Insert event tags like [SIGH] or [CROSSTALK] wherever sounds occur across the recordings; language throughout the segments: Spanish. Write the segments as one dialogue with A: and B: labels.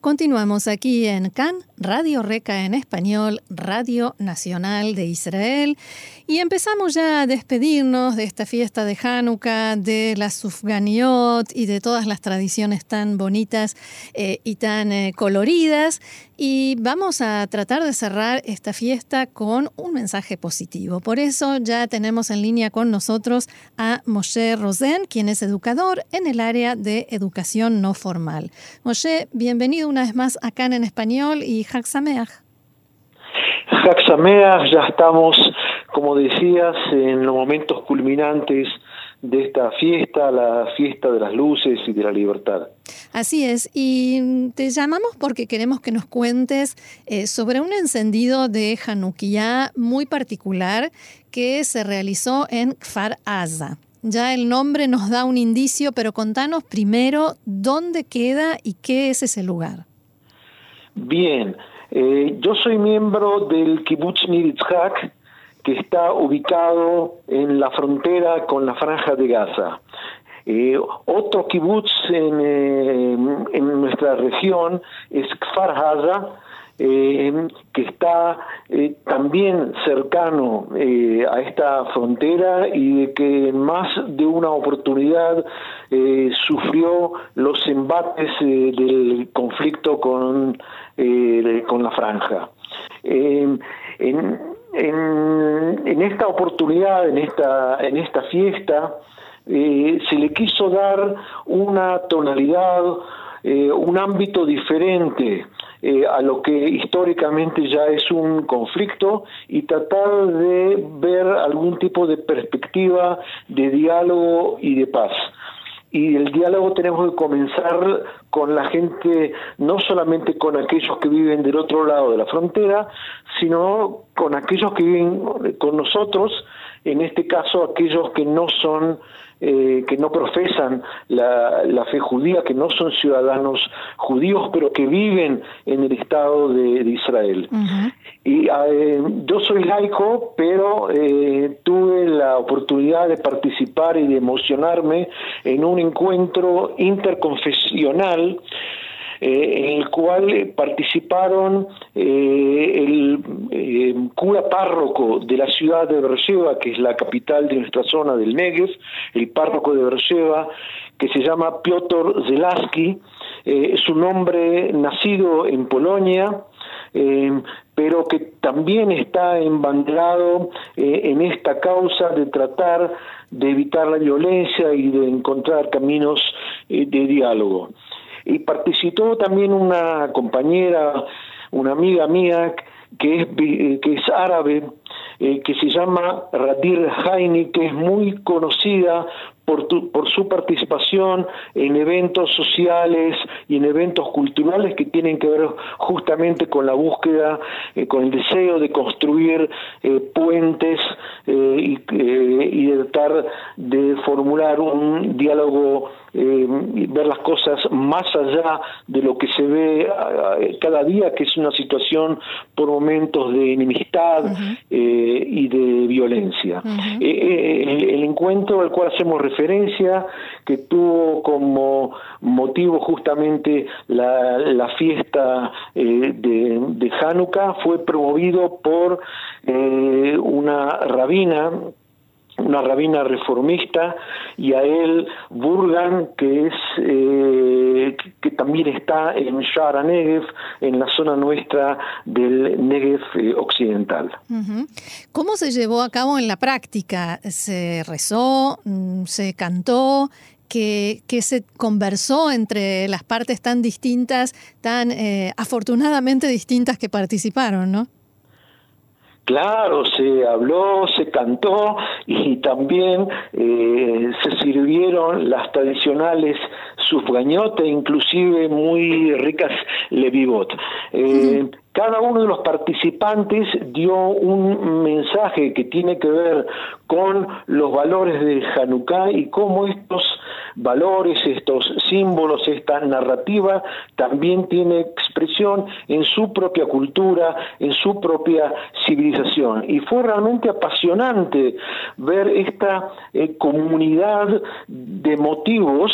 A: Continuamos aquí en CAN, Radio Reca en español, Radio Nacional de Israel. Y empezamos ya a despedirnos de esta fiesta de Hanukkah, de la Sufganiot y de todas las tradiciones tan bonitas eh, y tan eh, coloridas. Y vamos a tratar de cerrar esta fiesta con un mensaje positivo. Por eso ya tenemos en línea con nosotros a Moshe Rosen, quien es educador en el área de educación no formal. Moshe, bienvenido una vez más acá en español y Hag Sameach.
B: ya estamos como decías, en los momentos culminantes de esta fiesta, la fiesta de las luces y de la libertad.
A: Así es, y te llamamos porque queremos que nos cuentes eh, sobre un encendido de Hanukkah muy particular que se realizó en Kfar Aza. Ya el nombre nos da un indicio, pero contanos primero dónde queda y qué es ese lugar.
B: Bien, eh, yo soy miembro del Kibbutz Niritzhak, que está ubicado en la frontera con la franja de Gaza. Eh, otro kibutz en, eh, en, nuestra región es Kfar Haza, eh, que está también cercano a esta frontera y de que en más de una oportunidad sufrió los embates del conflicto con, con la franja. En, en, esta oportunidad, en esta, en esta fiesta, eh, se le quiso dar una tonalidad, eh, un ámbito diferente eh, a lo que históricamente ya es un conflicto y tratar de ver algún tipo de perspectiva de diálogo y de paz. Y el diálogo tenemos que comenzar con la gente, no solamente con aquellos que viven del otro lado de la frontera, sino con aquellos que viven con nosotros, en este caso aquellos que no son eh, que no profesan la, fe judía, que no son ciudadanos judíos, pero que viven en el Estado de, Israel. Y eh, yo soy laico, pero eh, tuve la oportunidad de participar y de emocionarme en un encuentro interconfesional en el cual participaron eh, el cura párroco de la ciudad de Beersheba, que es la capital de nuestra zona del Negev, el párroco de Beersheba, que se llama Piotr Zelaski, es un hombre nacido en Polonia, pero que también está embanderado eh, en esta causa de tratar de evitar la violencia y de encontrar caminos eh, de diálogo. Y participó también una compañera, una amiga mía que es, que es árabe, eh, que se llama Radir Haini, que es muy conocida por, por su participación en eventos sociales y en eventos culturales que tienen que ver justamente con la búsqueda, eh, con el deseo de construir eh, puentes eh, y, y de tratar de formular un diálogo y ver las cosas más allá de lo que se ve cada día, que es una situación por momentos de enemistad y de violencia. el, el, encuentro al cual hacemos referencia que tuvo como motivo justamente la, fiesta eh, de, de, Hanukkah fue promovido por eh, una rabina una rabina reformista, y a él Burgan, que es eh, que también está en Shara Negev, en la zona nuestra del Negev eh, occidental.
A: ¿Cómo se llevó a cabo en la práctica? ¿Se rezó? Mm, ¿Se cantó? Que, que, se conversó entre las partes tan distintas, tan eh, afortunadamente distintas que participaron, ¿no?
B: Claro, se habló, se cantó y también eh, se sirvieron las tradicionales sufgañotas, inclusive muy ricas levivot. Eh, cada uno de los participantes dio un mensaje que tiene que ver con los valores de Hanukkah y cómo estos valores, estos símbolos, esta narrativa también tiene expresión en su propia cultura, en su propia civilización. Y fue realmente apasionante ver esta eh, comunidad de motivos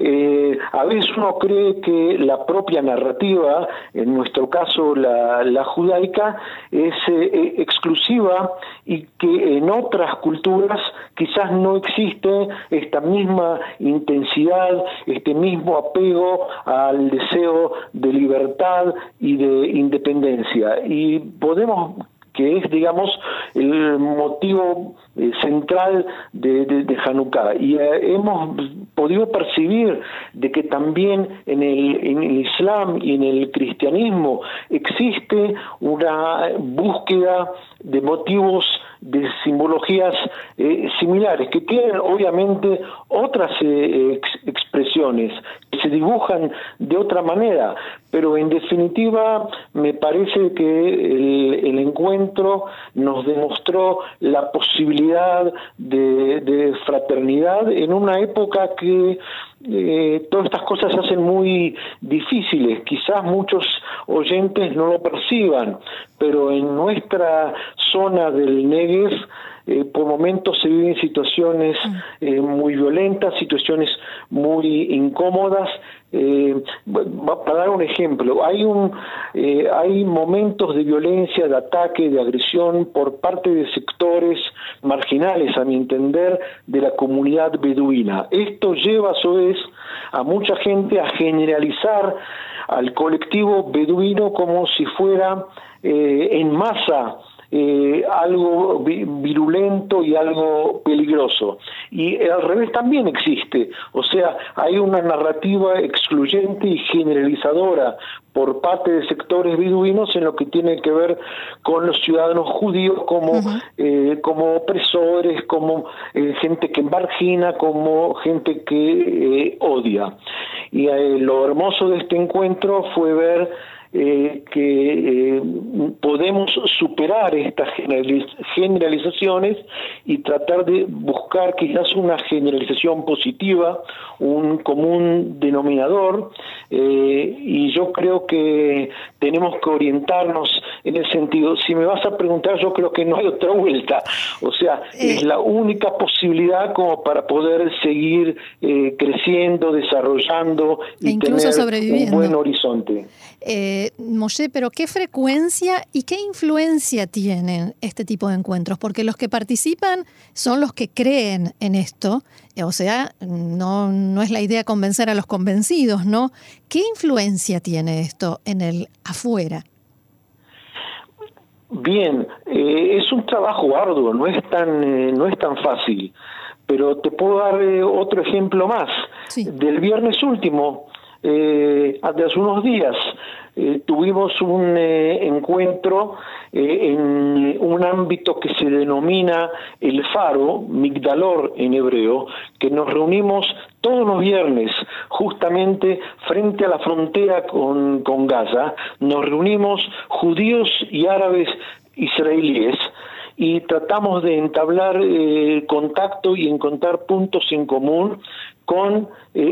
B: eh, a veces uno cree que la propia narrativa, en nuestro caso la, judaica, es eh, eh, exclusiva y que en otras culturas quizás no existe esta misma intensidad, este mismo apego al deseo de libertad y de independencia. Y podemos que es, digamos, el motivo eh, central de, Hanukkah. Y eh, hemos podido percibir de que también en el, en el Islam y en el cristianismo existe una búsqueda de motivos de simbologías eh, similares, que tienen obviamente otras eh, expresiones, que se dibujan de otra manera, pero en definitiva me parece que el, encuentro nos demostró la posibilidad de, fraternidad en una época que eh, todas estas cosas se hacen muy difíciles. Quizás muchos oyentes no lo perciban, pero en nuestra zona del Negev eh, por momentos se viven situaciones mm. eh, muy violentas, situaciones muy incómodas. Eh, para dar un ejemplo, hay, un, hay momentos de violencia, de ataque, de agresión por parte de sectores marginales, a mi entender, de la comunidad beduina. Esto lleva a su vez a mucha gente a generalizar al colectivo beduino como si fuera en masa eh, algo virulento y algo peligroso. Y al revés también existe, o sea, hay una narrativa excluyente y generalizadora por parte de sectores beduinos en lo que tiene que ver con los ciudadanos judíos como, eh, como opresores, como eh, gente que margina, como gente que odia. Y lo hermoso de este encuentro fue ver eh, que eh, podemos superar estas generalizaciones y tratar de buscar quizás una generalización positiva, un común denominador, eh, y yo creo que tenemos que orientarnos en el sentido, si me vas a preguntar, yo creo que no hay otra vuelta, o sea, es la única posibilidad como para poder seguir creciendo, desarrollando y e tener un buen horizonte.
A: Eh, Moshe, pero ¿qué frecuencia y qué influencia tienen este tipo de encuentros? Porque los que participan son los que creen en esto, eh, o sea, no, no es la idea convencer a los convencidos, ¿no? ¿Qué influencia tiene esto en el afuera?
B: Bien, eh, es un trabajo arduo, no es tan, eh, no es tan fácil, pero te puedo dar otro ejemplo más. Del viernes último, eh, hace unos días eh, tuvimos un eh, encuentro en un ámbito que se denomina el faro, Migdalor en hebreo, que nos reunimos todos los viernes justamente frente a la frontera con, con Gaza, nos reunimos judíos y árabes israelíes y tratamos de entablar contacto y encontrar puntos en común con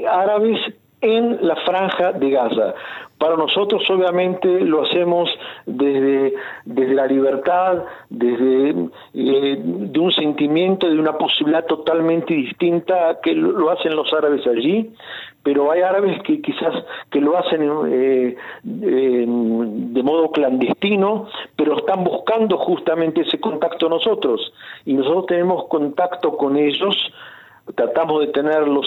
B: árabes en la franja de Gaza. Para nosotros obviamente lo hacemos desde, desde la libertad, desde eh, de un sentimiento, de una posibilidad totalmente distinta que lo hacen los árabes allí, pero hay árabes que quizás que lo hacen eh, de modo clandestino, pero están buscando justamente ese contacto nosotros y nosotros tenemos contacto con ellos tratamos de tenerlo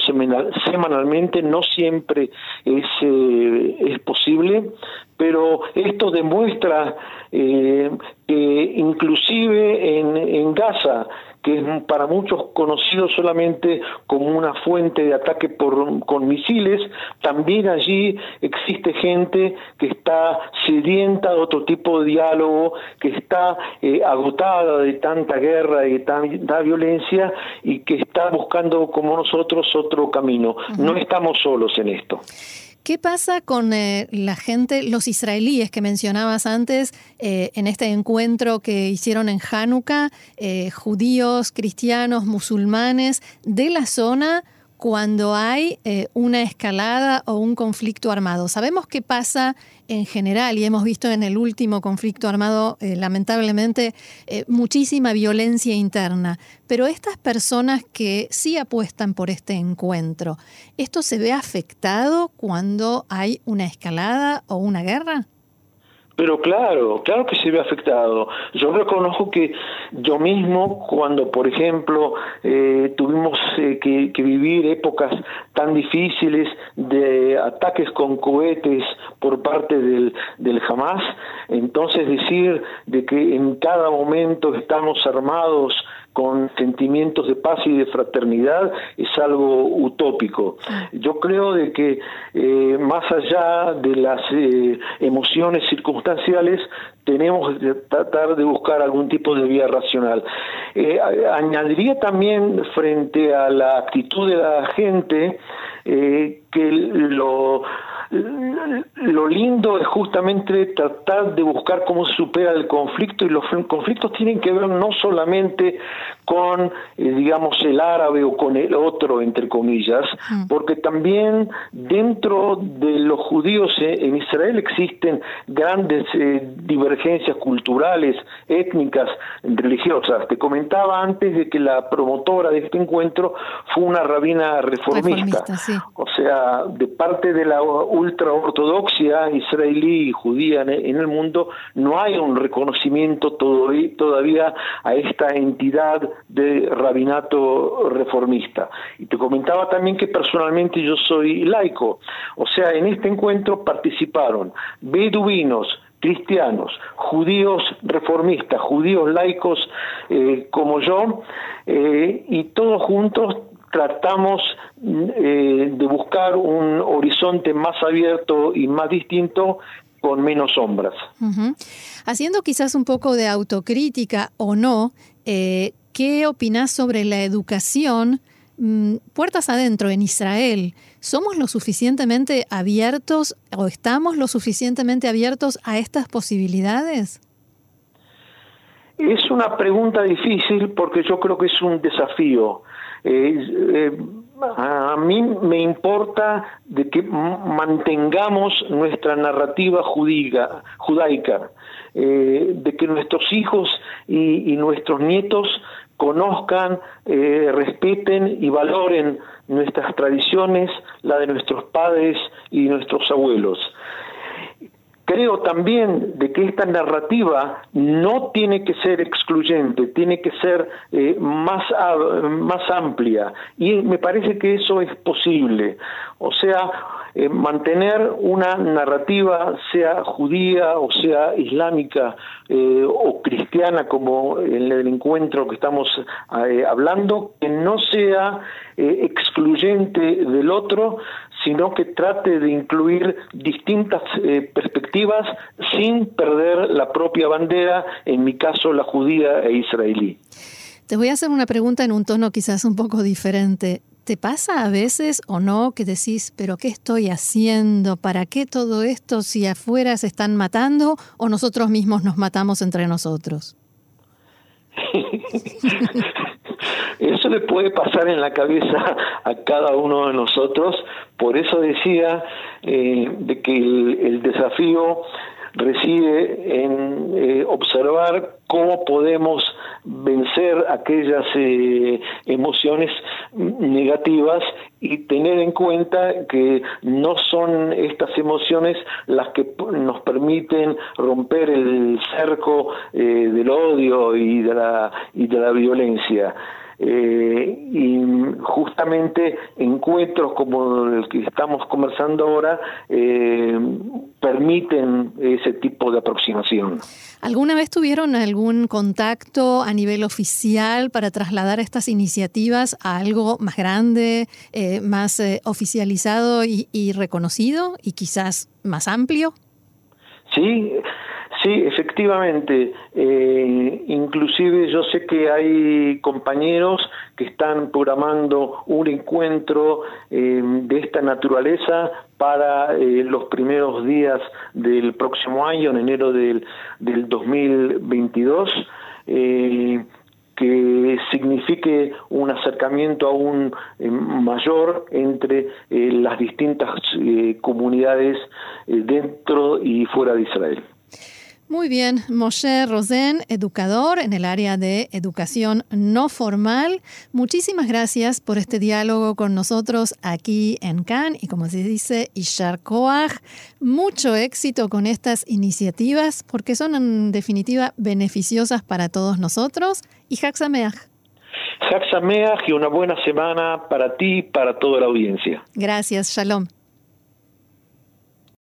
B: semanalmente, no siempre es, eh, es posible, pero esto demuestra eh, que inclusive en, en Gaza, que es para muchos conocido solamente como una fuente de ataque por, con misiles, también allí existe gente que está sedienta de otro tipo de diálogo, que está eh, agotada de tanta guerra y de tanta violencia y que está buscando como nosotros otro camino. No estamos solos en esto.
A: ¿Qué pasa con eh, la gente, los israelíes que mencionabas antes, eh, en este encuentro que hicieron en Hanukkah, eh, judíos, cristianos, musulmanes de la zona? Cuando hay eh, una escalada o un conflicto armado. Sabemos qué pasa en general y hemos visto en el último conflicto armado, eh, lamentablemente, eh, muchísima violencia interna. Pero estas personas que sí apuestan por este encuentro, ¿esto se ve afectado cuando hay una escalada o una guerra?
B: Pero claro, claro que se ve afectado. Yo reconozco que yo mismo, cuando por ejemplo eh, tuvimos eh, que, vivir épocas tan difíciles de ataques con cohetes por parte del, del Hamas, entonces decir de que en cada momento estamos armados con sentimientos de paz y de fraternidad es algo utópico. Yo creo de que eh, más allá de las eh, emociones circunstanciales tenemos que tratar de buscar algún tipo de vía racional. Eh, añadiría también frente a la actitud de la gente que lo lo lindo es justamente tratar de buscar cómo se supera el conflicto y los conflictos tienen que ver no solamente con, eh, digamos, el árabe o con el otro, entre comillas, porque también dentro de los judíos en Israel existen grandes eh, divergencias culturales, étnicas, religiosas. Te comentaba antes de que la promotora de este encuentro fue una rabina reformista, o sea, de parte de la ultraortodoxia israelí y judía en el mundo, no hay un reconocimiento todavía a esta entidad de rabinato reformista. Y te comentaba también que personalmente yo soy laico, o sea, en este encuentro participaron beduinos, cristianos, judíos reformistas, judíos laicos eh, como yo, eh, y todos juntos tratamos eh, de buscar un horizonte más abierto y más distinto con menos sombras.
A: Haciendo quizás un poco de autocrítica o no, eh, ¿qué opinas sobre la educación mm, puertas adentro en Israel? ¿Somos lo suficientemente abiertos o estamos lo suficientemente abiertos a estas posibilidades?
B: Es una pregunta difícil porque yo creo que es un desafío. Eh, a mí me importa de que mantengamos nuestra narrativa judaica, eh, de que nuestros hijos y, nuestros nietos conozcan, eh, respeten y valoren nuestras tradiciones, la de nuestros padres y nuestros abuelos. Creo también de que esta narrativa no tiene que ser excluyente, tiene que ser eh, más, más amplia y me parece que eso es posible. O sea, eh, mantener una narrativa, sea judía o sea islámica eh, o cristiana, como en el encuentro que estamos hablando, que no sea excluyente del otro, sino que trate de incluir distintas eh, perspectivas sin perder la propia bandera, en mi caso la judía e israelí.
A: Te voy a hacer una pregunta en un tono quizás un poco diferente. ¿Te pasa a veces o no que decís, pero qué estoy haciendo? ¿Para qué todo esto si afuera se están matando o nosotros mismos nos matamos entre nosotros? [LAUGHS]
B: Eso le puede pasar en la cabeza a cada uno de nosotros, por eso decía eh, de que el, desafío reside en eh, observar cómo podemos vencer aquellas eh, emociones negativas y tener en cuenta que no son estas emociones las que nos permiten romper el cerco del odio y de la, y de la violencia. Eh, y justamente encuentros como el que estamos conversando ahora eh, permiten ese tipo de aproximación.
A: ¿Alguna vez tuvieron algún contacto a nivel oficial para trasladar estas iniciativas a algo más grande, eh, más oficializado y reconocido y quizás más amplio?
B: Sí, Sí, efectivamente eh, inclusive yo sé que hay compañeros que están programando un encuentro eh, de esta naturaleza para eh, los primeros días del próximo año, en enero del, del 2022 que signifique un acercamiento aún eh, mayor entre eh, las distintas eh, comunidades dentro y fuera de Israel.
A: Muy bien, Moshe Rosen, educador en el área de educación no formal. Muchísimas gracias por este diálogo con nosotros aquí en Cannes y como se dice, Ishar Koach. Mucho éxito con estas iniciativas porque son en definitiva beneficiosas para todos nosotros. Y Haxameach.
B: Haxameach y una buena semana para ti y para toda la audiencia.
A: Gracias, Shalom.